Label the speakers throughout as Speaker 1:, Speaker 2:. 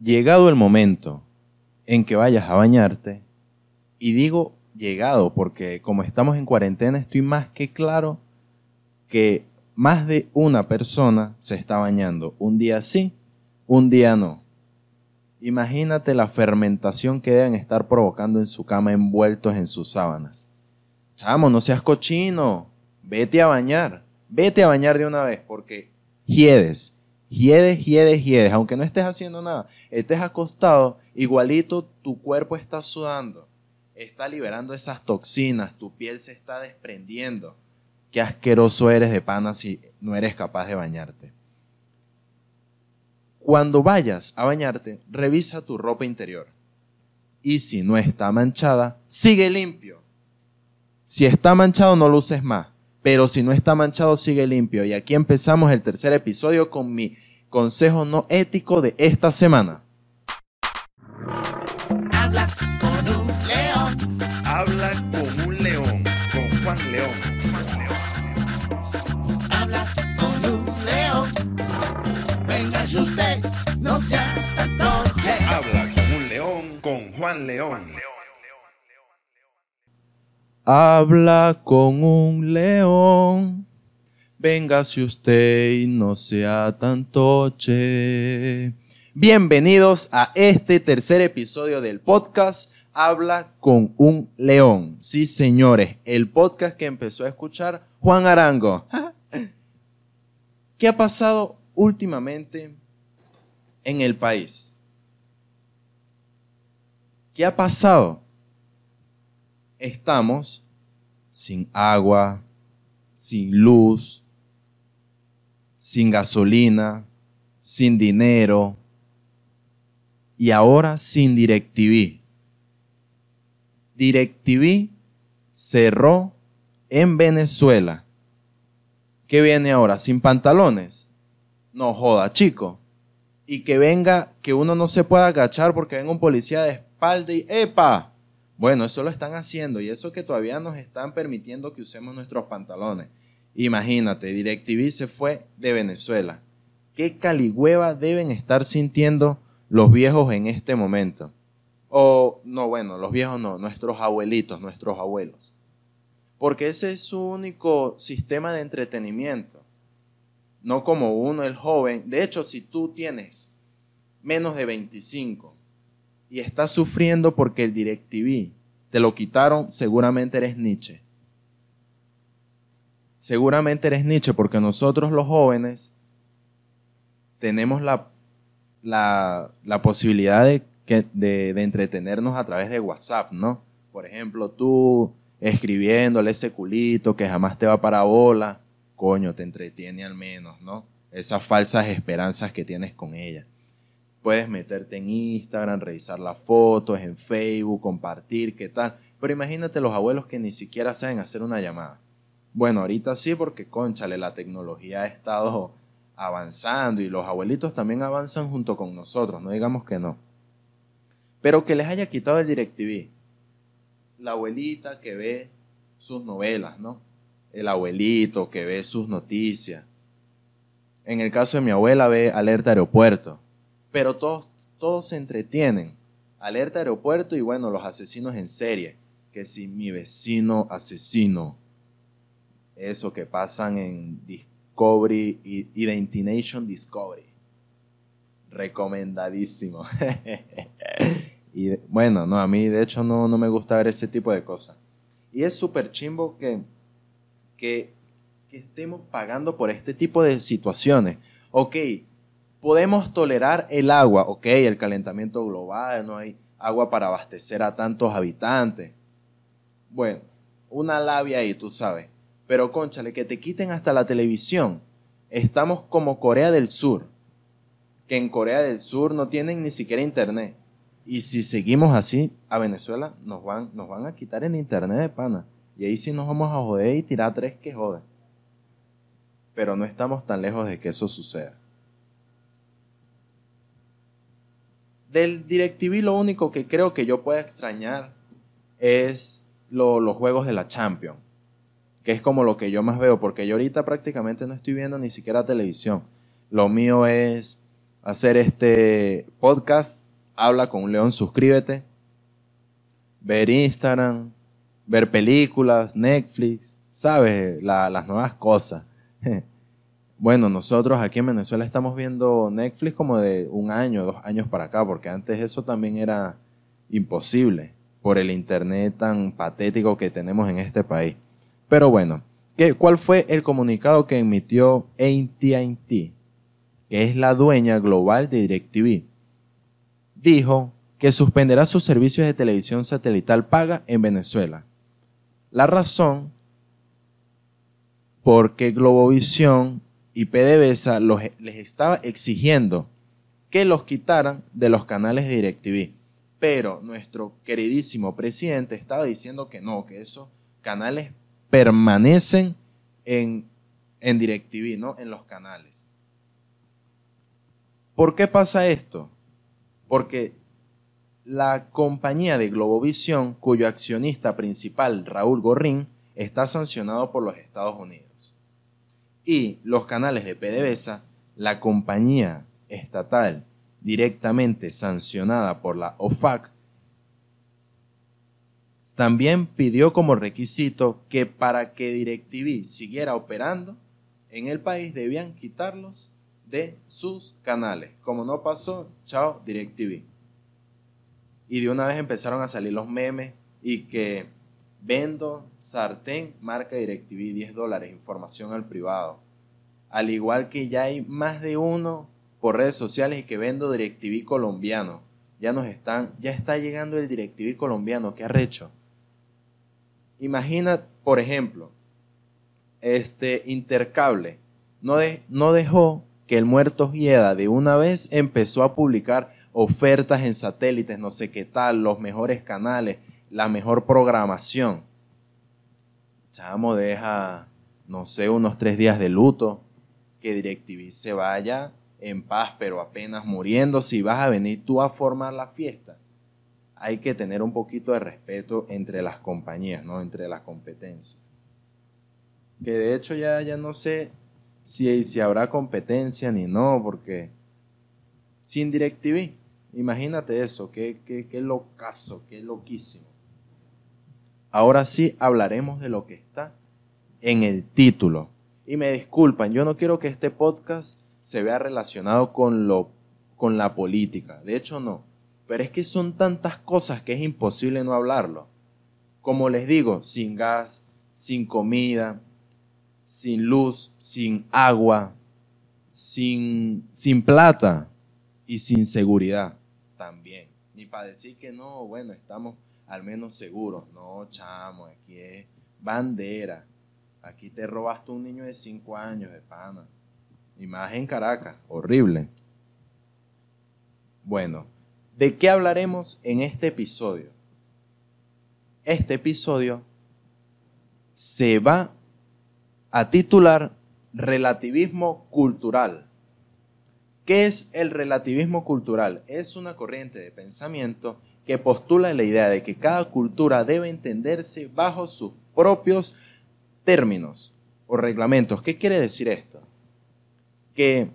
Speaker 1: llegado el momento en que vayas a bañarte, y digo llegado porque como estamos en cuarentena estoy más que claro que más de una persona se está bañando. Un día sí, un día no. Imagínate la fermentación que deben estar provocando en su cama envueltos en sus sábanas. Chamo, no seas cochino. Vete a bañar. Vete a bañar de una vez porque hiedes, hiedes, hiedes, hiedes. Aunque no estés haciendo nada, estés acostado, igualito tu cuerpo está sudando. Está liberando esas toxinas, tu piel se está desprendiendo qué asqueroso eres de pana si no eres capaz de bañarte. Cuando vayas a bañarte, revisa tu ropa interior. Y si no está manchada, sigue limpio. Si está manchado, no lo uses más. Pero si no está manchado, sigue limpio. Y aquí empezamos el tercer episodio con mi consejo no ético de esta semana.
Speaker 2: Habla con un león.
Speaker 3: Habla con un león, con Juan León.
Speaker 2: Habla con un león. Venga si usted, no sea tan noche.
Speaker 3: Habla con un león, con Juan León.
Speaker 1: Habla con un león. Véngase usted y no sea tan toche. Bienvenidos a este tercer episodio del podcast Habla con un león. Sí, señores, el podcast que empezó a escuchar Juan Arango. ¿Qué ha pasado últimamente en el país? ¿Qué ha pasado? Estamos sin agua, sin luz, sin gasolina, sin dinero y ahora sin DirecTV. DirecTV cerró en Venezuela. ¿Qué viene ahora? ¿Sin pantalones? No joda, chico. Y que venga, que uno no se pueda agachar porque venga un policía de espalda y ¡epa! Bueno, eso lo están haciendo y eso que todavía nos están permitiendo que usemos nuestros pantalones. Imagínate, DirecTV se fue de Venezuela. ¿Qué caligüeva deben estar sintiendo los viejos en este momento? O, no, bueno, los viejos no, nuestros abuelitos, nuestros abuelos. Porque ese es su único sistema de entretenimiento. No como uno, el joven. De hecho, si tú tienes menos de 25 y estás sufriendo porque el DirecTV te lo quitaron, seguramente eres Nietzsche. Seguramente eres Nietzsche porque nosotros los jóvenes tenemos la, la, la posibilidad de, de entretenernos a través de WhatsApp, ¿no? Por ejemplo, tú escribiéndole ese culito que jamás te va para bola, coño, te entretiene al menos, ¿no? Esas falsas esperanzas que tienes con ella. Puedes meterte en Instagram, revisar las fotos, en Facebook, compartir, qué tal. Pero imagínate los abuelos que ni siquiera saben hacer una llamada. Bueno, ahorita sí, porque conchale, la tecnología ha estado avanzando y los abuelitos también avanzan junto con nosotros, no digamos que no. Pero que les haya quitado el DirecTV. La abuelita que ve sus novelas, ¿no? El abuelito que ve sus noticias. En el caso de mi abuela ve Alerta Aeropuerto. Pero todos, todos se entretienen. Alerta Aeropuerto y bueno, los asesinos en serie. Que si mi vecino asesino. Eso que pasan en Discovery Identination Discovery. Recomendadísimo. y bueno, no, a mí de hecho no, no me gusta ver ese tipo de cosas. Y es súper chimbo que, que, que estemos pagando por este tipo de situaciones. Ok, podemos tolerar el agua, ok, el calentamiento global, no hay agua para abastecer a tantos habitantes. Bueno, una labia ahí, tú sabes. Pero conchale, que te quiten hasta la televisión. Estamos como Corea del Sur, que en Corea del Sur no tienen ni siquiera internet. Y si seguimos así, a Venezuela nos van, nos van a quitar el internet de pana. Y ahí sí nos vamos a joder y tirar tres que joden. Pero no estamos tan lejos de que eso suceda. Del DirecTV lo único que creo que yo pueda extrañar es lo- los juegos de la Champions que es como lo que yo más veo, porque yo ahorita prácticamente no estoy viendo ni siquiera televisión. Lo mío es hacer este podcast. Habla con un león, suscríbete. Ver Instagram, ver películas, Netflix, sabes, La- las nuevas cosas. Bueno, nosotros aquí en Venezuela estamos viendo Netflix como de un año, dos años para acá, porque antes eso también era imposible por el internet tan patético que tenemos en este país. Pero bueno, ¿qué, ¿cuál fue el comunicado que emitió AT&T, que es la dueña global de DirecTV? Dijo que suspenderá sus servicios de televisión satelital paga en Venezuela. La razón porque Globovisión y PDVSA los- les estaba exigiendo que los quitaran de los canales de DirecTV. Pero nuestro queridísimo presidente estaba diciendo que no, que esos canales permanecen en, en DirecTV, no en los canales. ¿Por qué pasa esto? Porque la compañía de Globovisión, cuyo accionista principal, Raúl Gorrín, está sancionado por los Estados Unidos. Y los canales de PDVSA, la compañía estatal directamente sancionada por la OFAC, también pidió como requisito que para que DirecTV siguiera operando en el país debían quitarlos de sus canales. Como no pasó, chao DirecTV. Y de una vez empezaron a salir los memes y que vendo sartén marca DirecTV 10 dólares, información al privado. Al igual que ya hay más de uno por redes sociales y que vendo DirecTV colombiano. Ya nos están, ya está llegando el DirecTV colombiano, qué arrecho. Imagina, por ejemplo, este Intercable no, de- no dejó que el muerto Gieda de una vez empezó a publicar ofertas en satélites, no sé qué tal, los mejores canales, la mejor programación. Chamo, deja, no sé, unos tres días de luto, que DirecTV se vaya en paz, pero apenas muriendo, si vas a venir tú a formar la fiesta. Hay que tener un poquito de respeto entre las compañías, ¿no? Entre las competencias. Que de hecho ya, ya no sé si, si habrá competencia ni no, porque sin DirecTV, imagínate eso, qué, qué, qué locazo, qué loquísimo. Ahora sí hablaremos de lo que está en el título. Y me disculpan, yo no quiero que este podcast se vea relacionado con, lo, con la política. De hecho, no. Pero es que son tantas cosas que es imposible no hablarlo. Como les digo, sin gas, sin comida, sin luz, sin agua, sin, sin plata y sin seguridad también. Ni para decir que no, bueno, estamos al menos seguros. No, chamo, aquí es bandera. Aquí te robaste un niño de 5 años de pana. Y más en Caracas, horrible. Bueno, ¿de qué hablaremos en este episodio? Este episodio se va a titular Relativismo Cultural. ¿Qué es el relativismo cultural? Es una corriente de pensamiento que postula la idea de que cada cultura debe entenderse bajo sus propios términos o reglamentos. ¿Qué quiere decir esto? Que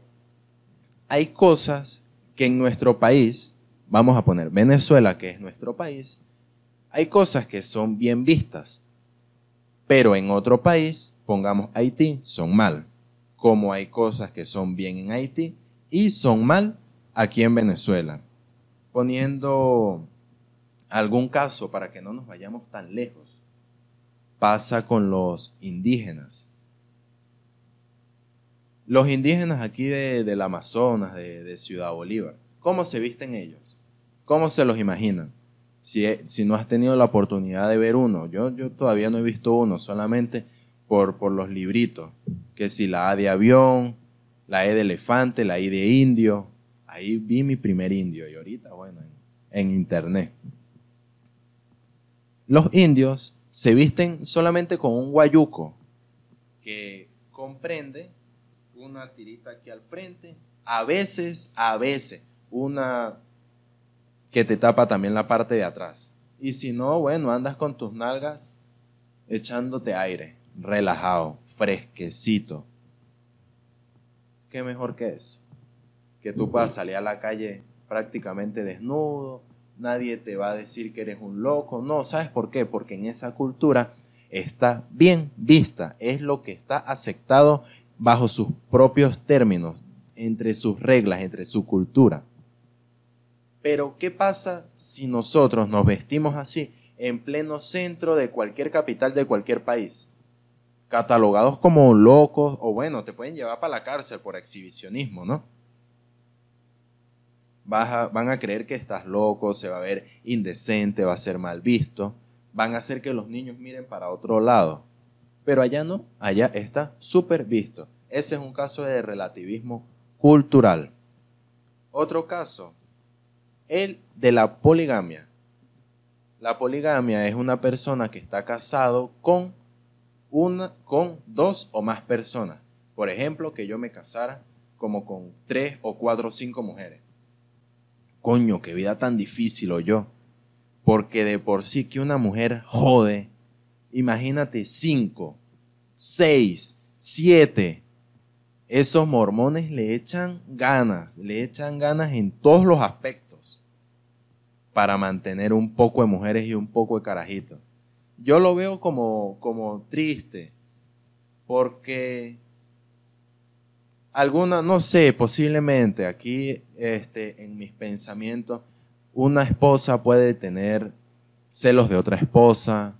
Speaker 1: hay cosas que en nuestro país, vamos a poner Venezuela, que es nuestro país, hay cosas que son bien vistas, pero en otro país, pongamos Haití, son mal. Como hay cosas que son bien en Haití y son mal aquí en Venezuela. Poniendo algún caso para que no nos vayamos tan lejos, pasa con los indígenas. Los indígenas aquí de, del Amazonas, de, de Ciudad Bolívar, ¿cómo se visten ellos? ¿Cómo se los imaginan? Si, si no has tenido la oportunidad de ver uno, yo, yo todavía no he visto uno, solamente por, por los libritos, que si la A de avión, la E de elefante, la I de indio, ahí vi mi primer indio y ahorita, bueno, en, en internet. Los indios se visten solamente con un guayuco que comprende una tirita aquí al frente, a veces, a veces, una que te tapa también la parte de atrás. Y si no, bueno, andas con tus nalgas echándote aire, relajado, fresquecito. ¿Qué mejor que eso? que tú puedas salir a la calle prácticamente desnudo, nadie te va a decir que eres un loco, no, ¿sabes por qué? Porque en esa cultura está bien vista, es lo que está aceptado bajo sus propios términos, entre sus reglas, entre su cultura. Pero, ¿qué pasa si nosotros nos vestimos así en pleno centro de cualquier capital de cualquier país? Catalogados como locos, o bueno, te pueden llevar para la cárcel por exhibicionismo, ¿no? Van a creer que estás loco, se va a ver indecente, va a ser mal visto, van a hacer que los niños miren para otro lado. Pero allá no, allá está súper visto. Ese es un caso de relativismo cultural. Otro caso, el de la poligamia. La poligamia es una persona que está casado con una con dos o más personas. Por ejemplo, que yo me casara como con tres o cuatro o cinco mujeres. Coño, qué vida tan difícil o yo. Porque de por sí que una mujer jode. Imagínate cinco, seis, siete. Esos mormones le echan ganas, le echan ganas en todos los aspectos para mantener un poco de mujeres y un poco de carajitos. Yo lo veo como, como triste, porque alguna, no sé, posiblemente aquí este, en mis pensamientos, una esposa puede tener celos de otra esposa,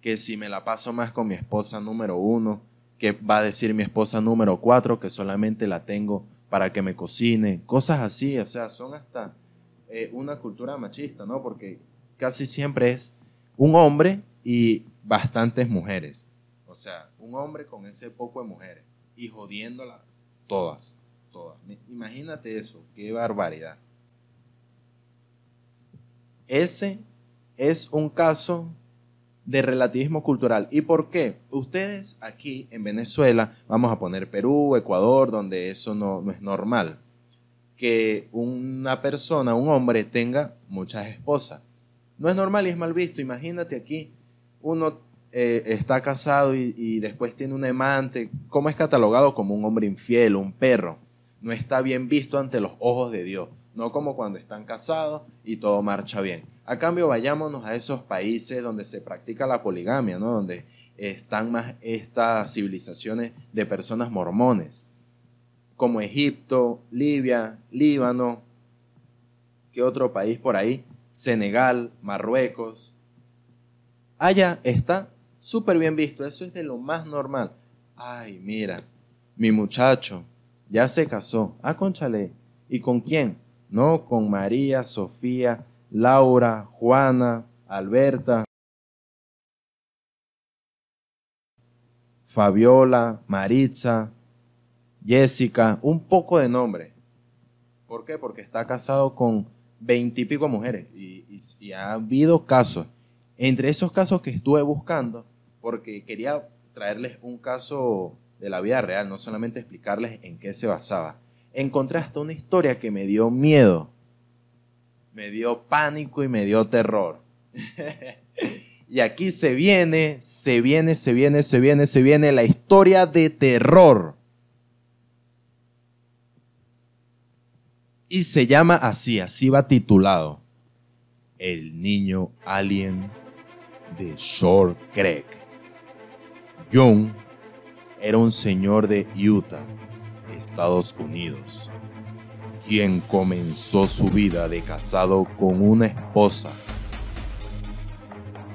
Speaker 1: que si me la paso más con mi esposa número uno, que va a decir mi esposa número cuatro, que solamente la tengo para que me cocine, cosas así, o sea, son hasta eh, una cultura machista, ¿no? Porque casi siempre es un hombre y bastantes mujeres, o sea, un hombre con ese poco de mujeres y jodiéndola Todas, todas. Imagínate eso, qué barbaridad. Ese es un caso de relativismo cultural. ¿Y por qué? Ustedes aquí en Venezuela, vamos a poner Perú, Ecuador, donde eso no, es normal, que una persona, un hombre, tenga muchas esposas. No es normal y es mal visto. Imagínate aquí, uno eh, está casado y, después tiene un amante, ¿cómo es catalogado como un hombre infiel, un perro? No está bien visto ante los ojos de Dios, no como cuando están casados y todo marcha bien. A cambio, vayámonos a esos países donde se practica la poligamia, ¿no? donde están más estas civilizaciones de personas mormones, como Egipto, Libia, Líbano, ¿qué otro país por ahí? Senegal, Marruecos. Allá está súper bien visto, eso es de lo más normal. Ay, mira, mi muchacho ya se casó. Ah, conchale. ¿Y con quién? No, con María, Sofía, Laura, Juana, Alberta, Fabiola, Maritza, Jessica, un poco de nombre. ¿Por qué? Porque está casado con veintipico mujeres y, y ha habido casos. Entre esos casos que estuve buscando, porque quería traerles un caso de la vida real, no solamente explicarles en qué se basaba. Encontré hasta una historia que me dio miedo, me dio pánico y me dio terror. y aquí se viene, se viene, se viene, se viene, se viene la historia de terror. Y se llama así, así va titulado. El niño alien de Shore Creek. Young era un señor de Utah, Estados Unidos, quien comenzó su vida de casado con una esposa,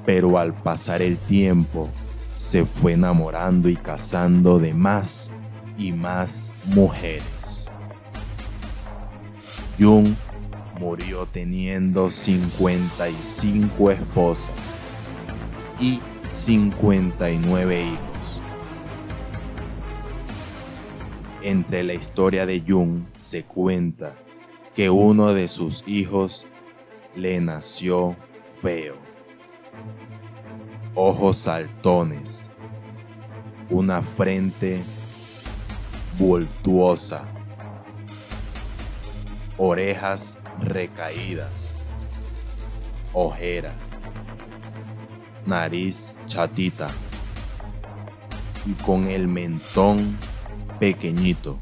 Speaker 1: pero al pasar el tiempo se fue enamorando y casando de más y más mujeres. Jung murió teniendo 55 esposas y 59 hijos. Entre la historia de Jung se cuenta que uno de sus hijos le nació feo. Ojos saltones, una frente voltuosa, orejas recaídas, ojeras, nariz chatita y con el mentón pequeñito.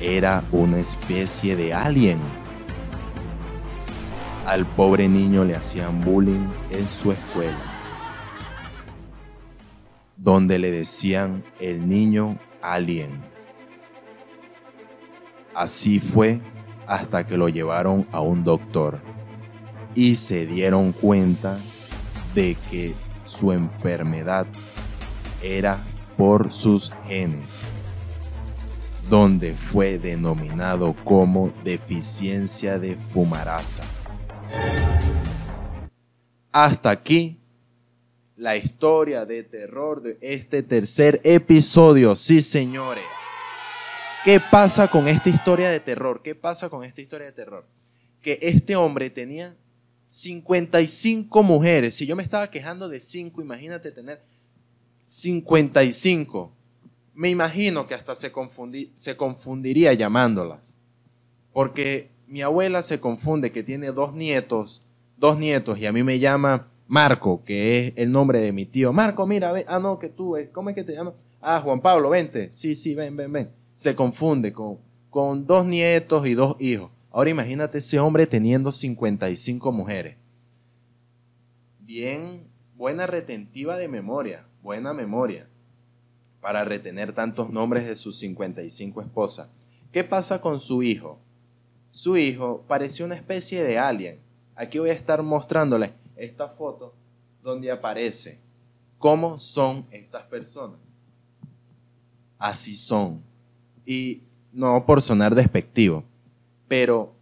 Speaker 1: era una especie de alien. Al pobre niño le hacían bullying en su escuela, donde le decían el niño alien. Así fue hasta que lo llevaron a un doctor y se dieron cuenta de que su enfermedad era por sus genes, donde fue denominado como deficiencia de fumarasa. Hasta aquí la historia de terror de este tercer episodio, sí señores. ¿Qué pasa con esta historia de terror? ¿Qué pasa con esta historia de terror? Que este hombre tenía 55 mujeres. Si yo me estaba quejando de 5, imagínate tener 55. Me imagino que hasta se, se confundiría llamándolas. Porque mi abuela se confunde que tiene dos nietos, dos nietos, y a mí me llama Marco, que es el nombre de mi tío. Marco, mira, ven. ah, no, que tú, ¿cómo es que te llamas? Ah, Juan Pablo, vente. Sí, sí, ven, ven, ven se confunde con, con dos nietos y dos hijos. Ahora imagínate ese hombre teniendo 55 mujeres. Bien, buena retentiva de memoria, buena memoria para retener tantos nombres de sus 55 esposas. ¿Qué pasa con su hijo? Su hijo parecía una especie de alien. Aquí voy a estar mostrándoles esta foto donde aparece cómo son estas personas. Así son y no por sonar despectivo, pero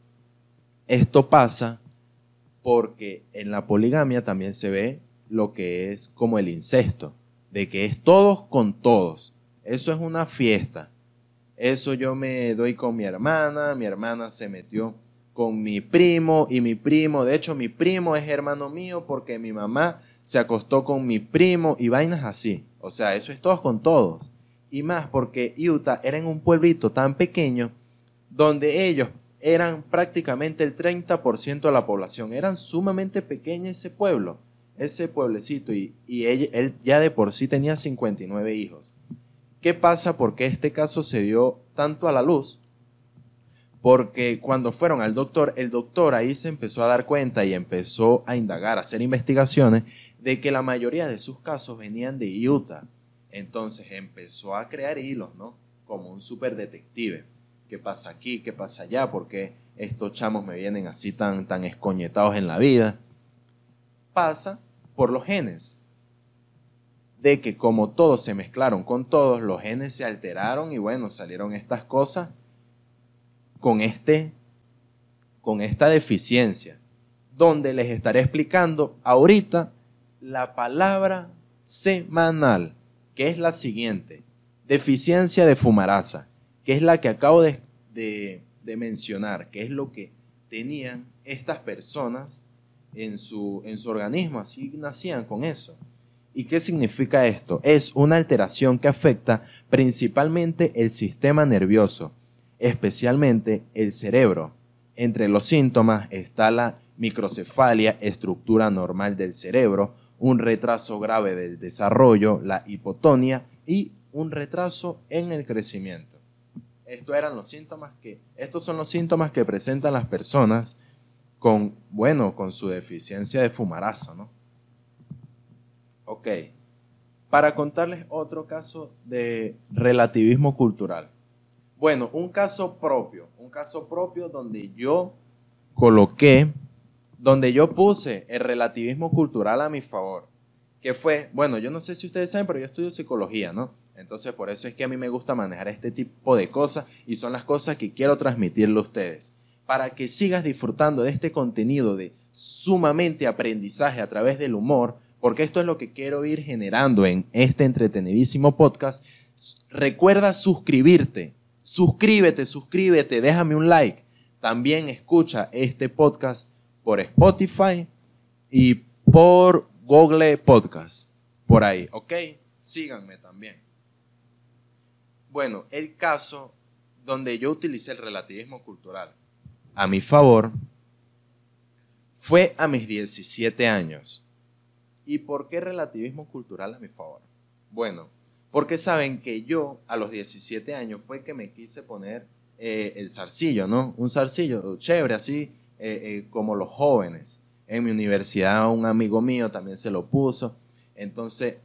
Speaker 1: esto pasa porque en la poligamia también se ve lo que es como el incesto, de que es todos con todos. Eso es una fiesta. Eso yo me doy con mi hermana, mi hermana se metió con mi primo y mi primo, de hecho mi primo es hermano mío porque mi mamá se acostó con mi primo y vainas así. O sea, eso es todos con todos y más porque Utah era en un pueblito tan pequeño donde ellos eran prácticamente el 30% de la población. Eran sumamente pequeño ese pueblo, ese pueblecito, y, él ya de por sí tenía 59 hijos. ¿Qué pasa? Porque este caso se dio tanto a la luz? Porque cuando fueron al doctor, el doctor ahí se empezó a dar cuenta y empezó a indagar, a hacer investigaciones de que la mayoría de sus casos venían de Utah entonces empezó a crear hilos, ¿no? Como un super detective. ¿Qué pasa aquí? ¿Qué pasa allá? ¿Por qué estos chamos me vienen así tan, tan escoñetados en la vida? Pasa por los genes. De que como todos se mezclaron con todos, los genes se alteraron y bueno, salieron estas cosas con este con esta deficiencia, donde les estaré explicando ahorita la palabra semanal que es la siguiente. Deficiencia de fumarasa, que es la que acabo de, mencionar, que es lo que tenían estas personas en su, en su organismo, así nacían con eso. ¿Y qué significa esto? Es una alteración que afecta principalmente el sistema nervioso, especialmente el cerebro. Entre los síntomas está la microcefalia, estructura normal del cerebro, un retraso grave del desarrollo, la hipotonia y un retraso en el crecimiento. Estos eran los síntomas que, estos son los síntomas que presentan las personas con, bueno, con su deficiencia de fumarasa, ¿no? Ok. Para contarles otro caso de relativismo cultural. Bueno, un caso propio, un caso propio donde yo coloqué donde yo puse el relativismo cultural a mi favor, que fue, bueno, yo no sé si ustedes saben, pero yo estudio psicología, ¿no? Entonces por eso es que a mí me gusta manejar este tipo de cosas y son las cosas que quiero transmitirle a ustedes, para que sigas disfrutando de este contenido de sumamente aprendizaje a través del humor, porque esto es lo que quiero ir generando en este entretenidísimo podcast. Recuerda suscribirte, suscríbete, suscríbete, déjame un like. También escucha este podcast por Spotify y por Google Podcast. Por ahí, ¿ok? Síganme también. Bueno, el caso donde yo utilicé el relativismo cultural a mi favor fue a mis 17 años. ¿Y por qué relativismo cultural a mi favor? Bueno, porque saben que yo a los 17 años fue que me quise poner eh, el zarcillo, ¿no? Un zarcillo chévere, así eh, eh, como los jóvenes. En mi universidad un amigo mío también se lo puso. Entonces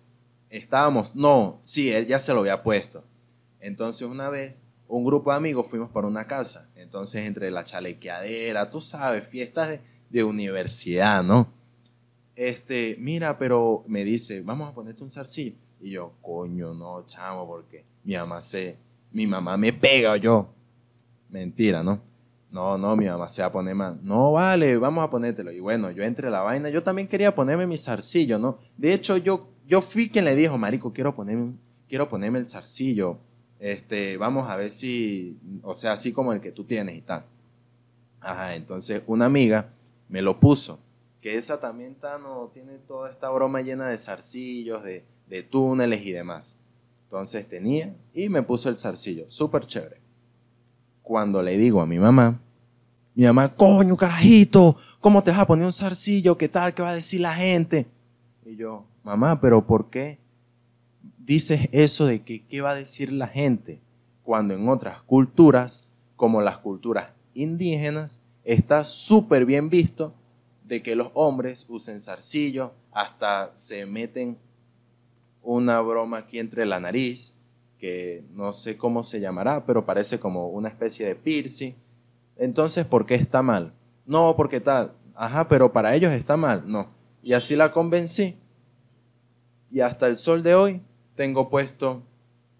Speaker 1: estábamos, no, sí, él ya se lo había puesto. Entonces una vez un grupo de amigos fuimos para una casa. Entonces entre la chalequeadera, tú sabes, fiestas de, universidad, ¿no? Este, mira, pero me dice, vamos a ponerte un zarcillo. Y yo, coño, no, chamo, porque mi mamá se, mi mamá me pega yo. Mentira, ¿no? No, no, mi mamá se va a poner mal. No, vale, vamos a ponértelo. Y bueno, yo entre la vaina, yo también quería ponerme mi zarcillo, ¿no? De hecho, yo, yo fui quien le dijo, marico, quiero ponerme, quiero ponerme el zarcillo. Este, vamos a ver si, o sea, así como el que tú tienes y tal. Ajá, entonces una amiga me lo puso, que esa también está, no, tiene toda esta broma llena de zarcillos, de, de túneles y demás. Entonces tenía y me puso el zarcillo, súper chévere. Cuando le digo a mi mamá, mi mamá, coño, carajito, ¿cómo te vas a poner un zarcillo? ¿Qué tal? ¿Qué va a decir la gente? Y yo, mamá, pero ¿por qué dices eso de que qué va a decir la gente? Cuando en otras culturas, como las culturas indígenas, está súper bien visto de que los hombres usen zarcillo, hasta se meten una broma aquí entre la nariz, que no sé cómo se llamará, pero parece como una especie de piercing. Entonces, ¿por qué está mal? No, porque tal. Ajá, pero para ellos está mal. No. Y así la convencí. Y hasta el sol de hoy tengo puesto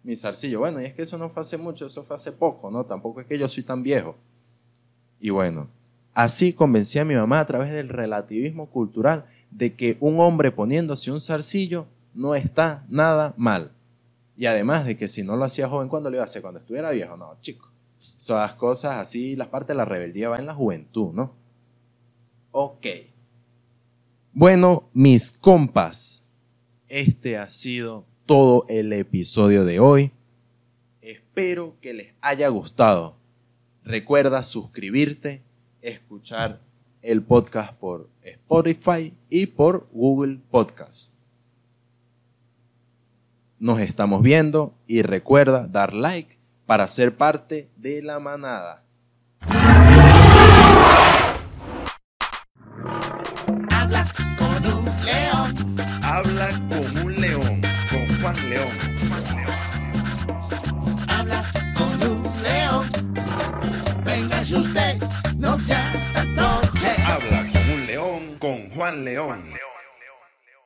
Speaker 1: mi zarcillo. Bueno, y es que eso no fue hace mucho, eso fue hace poco, ¿no? Tampoco es que yo soy tan viejo. Y bueno, así convencí a mi mamá a través del relativismo cultural de que un hombre poniéndose un zarcillo no está nada mal. Y además de que si no lo hacía joven, ¿cuándo lo iba a hacer? Cuando estuviera viejo, no, chico. Las cosas así, las partes de la rebeldía va en la juventud, ¿no? Ok. Bueno, mis compas, este ha sido todo el episodio de hoy. Espero que les haya gustado. Recuerda suscribirte, escuchar el podcast por Spotify y por Google Podcast. Nos estamos viendo y recuerda dar like para ser parte de la manada.
Speaker 2: Habla con un león.
Speaker 3: Habla como un León.
Speaker 2: Habla con un león. Venga, usted, no sea tan noche.
Speaker 3: Habla con un león, con Juan león.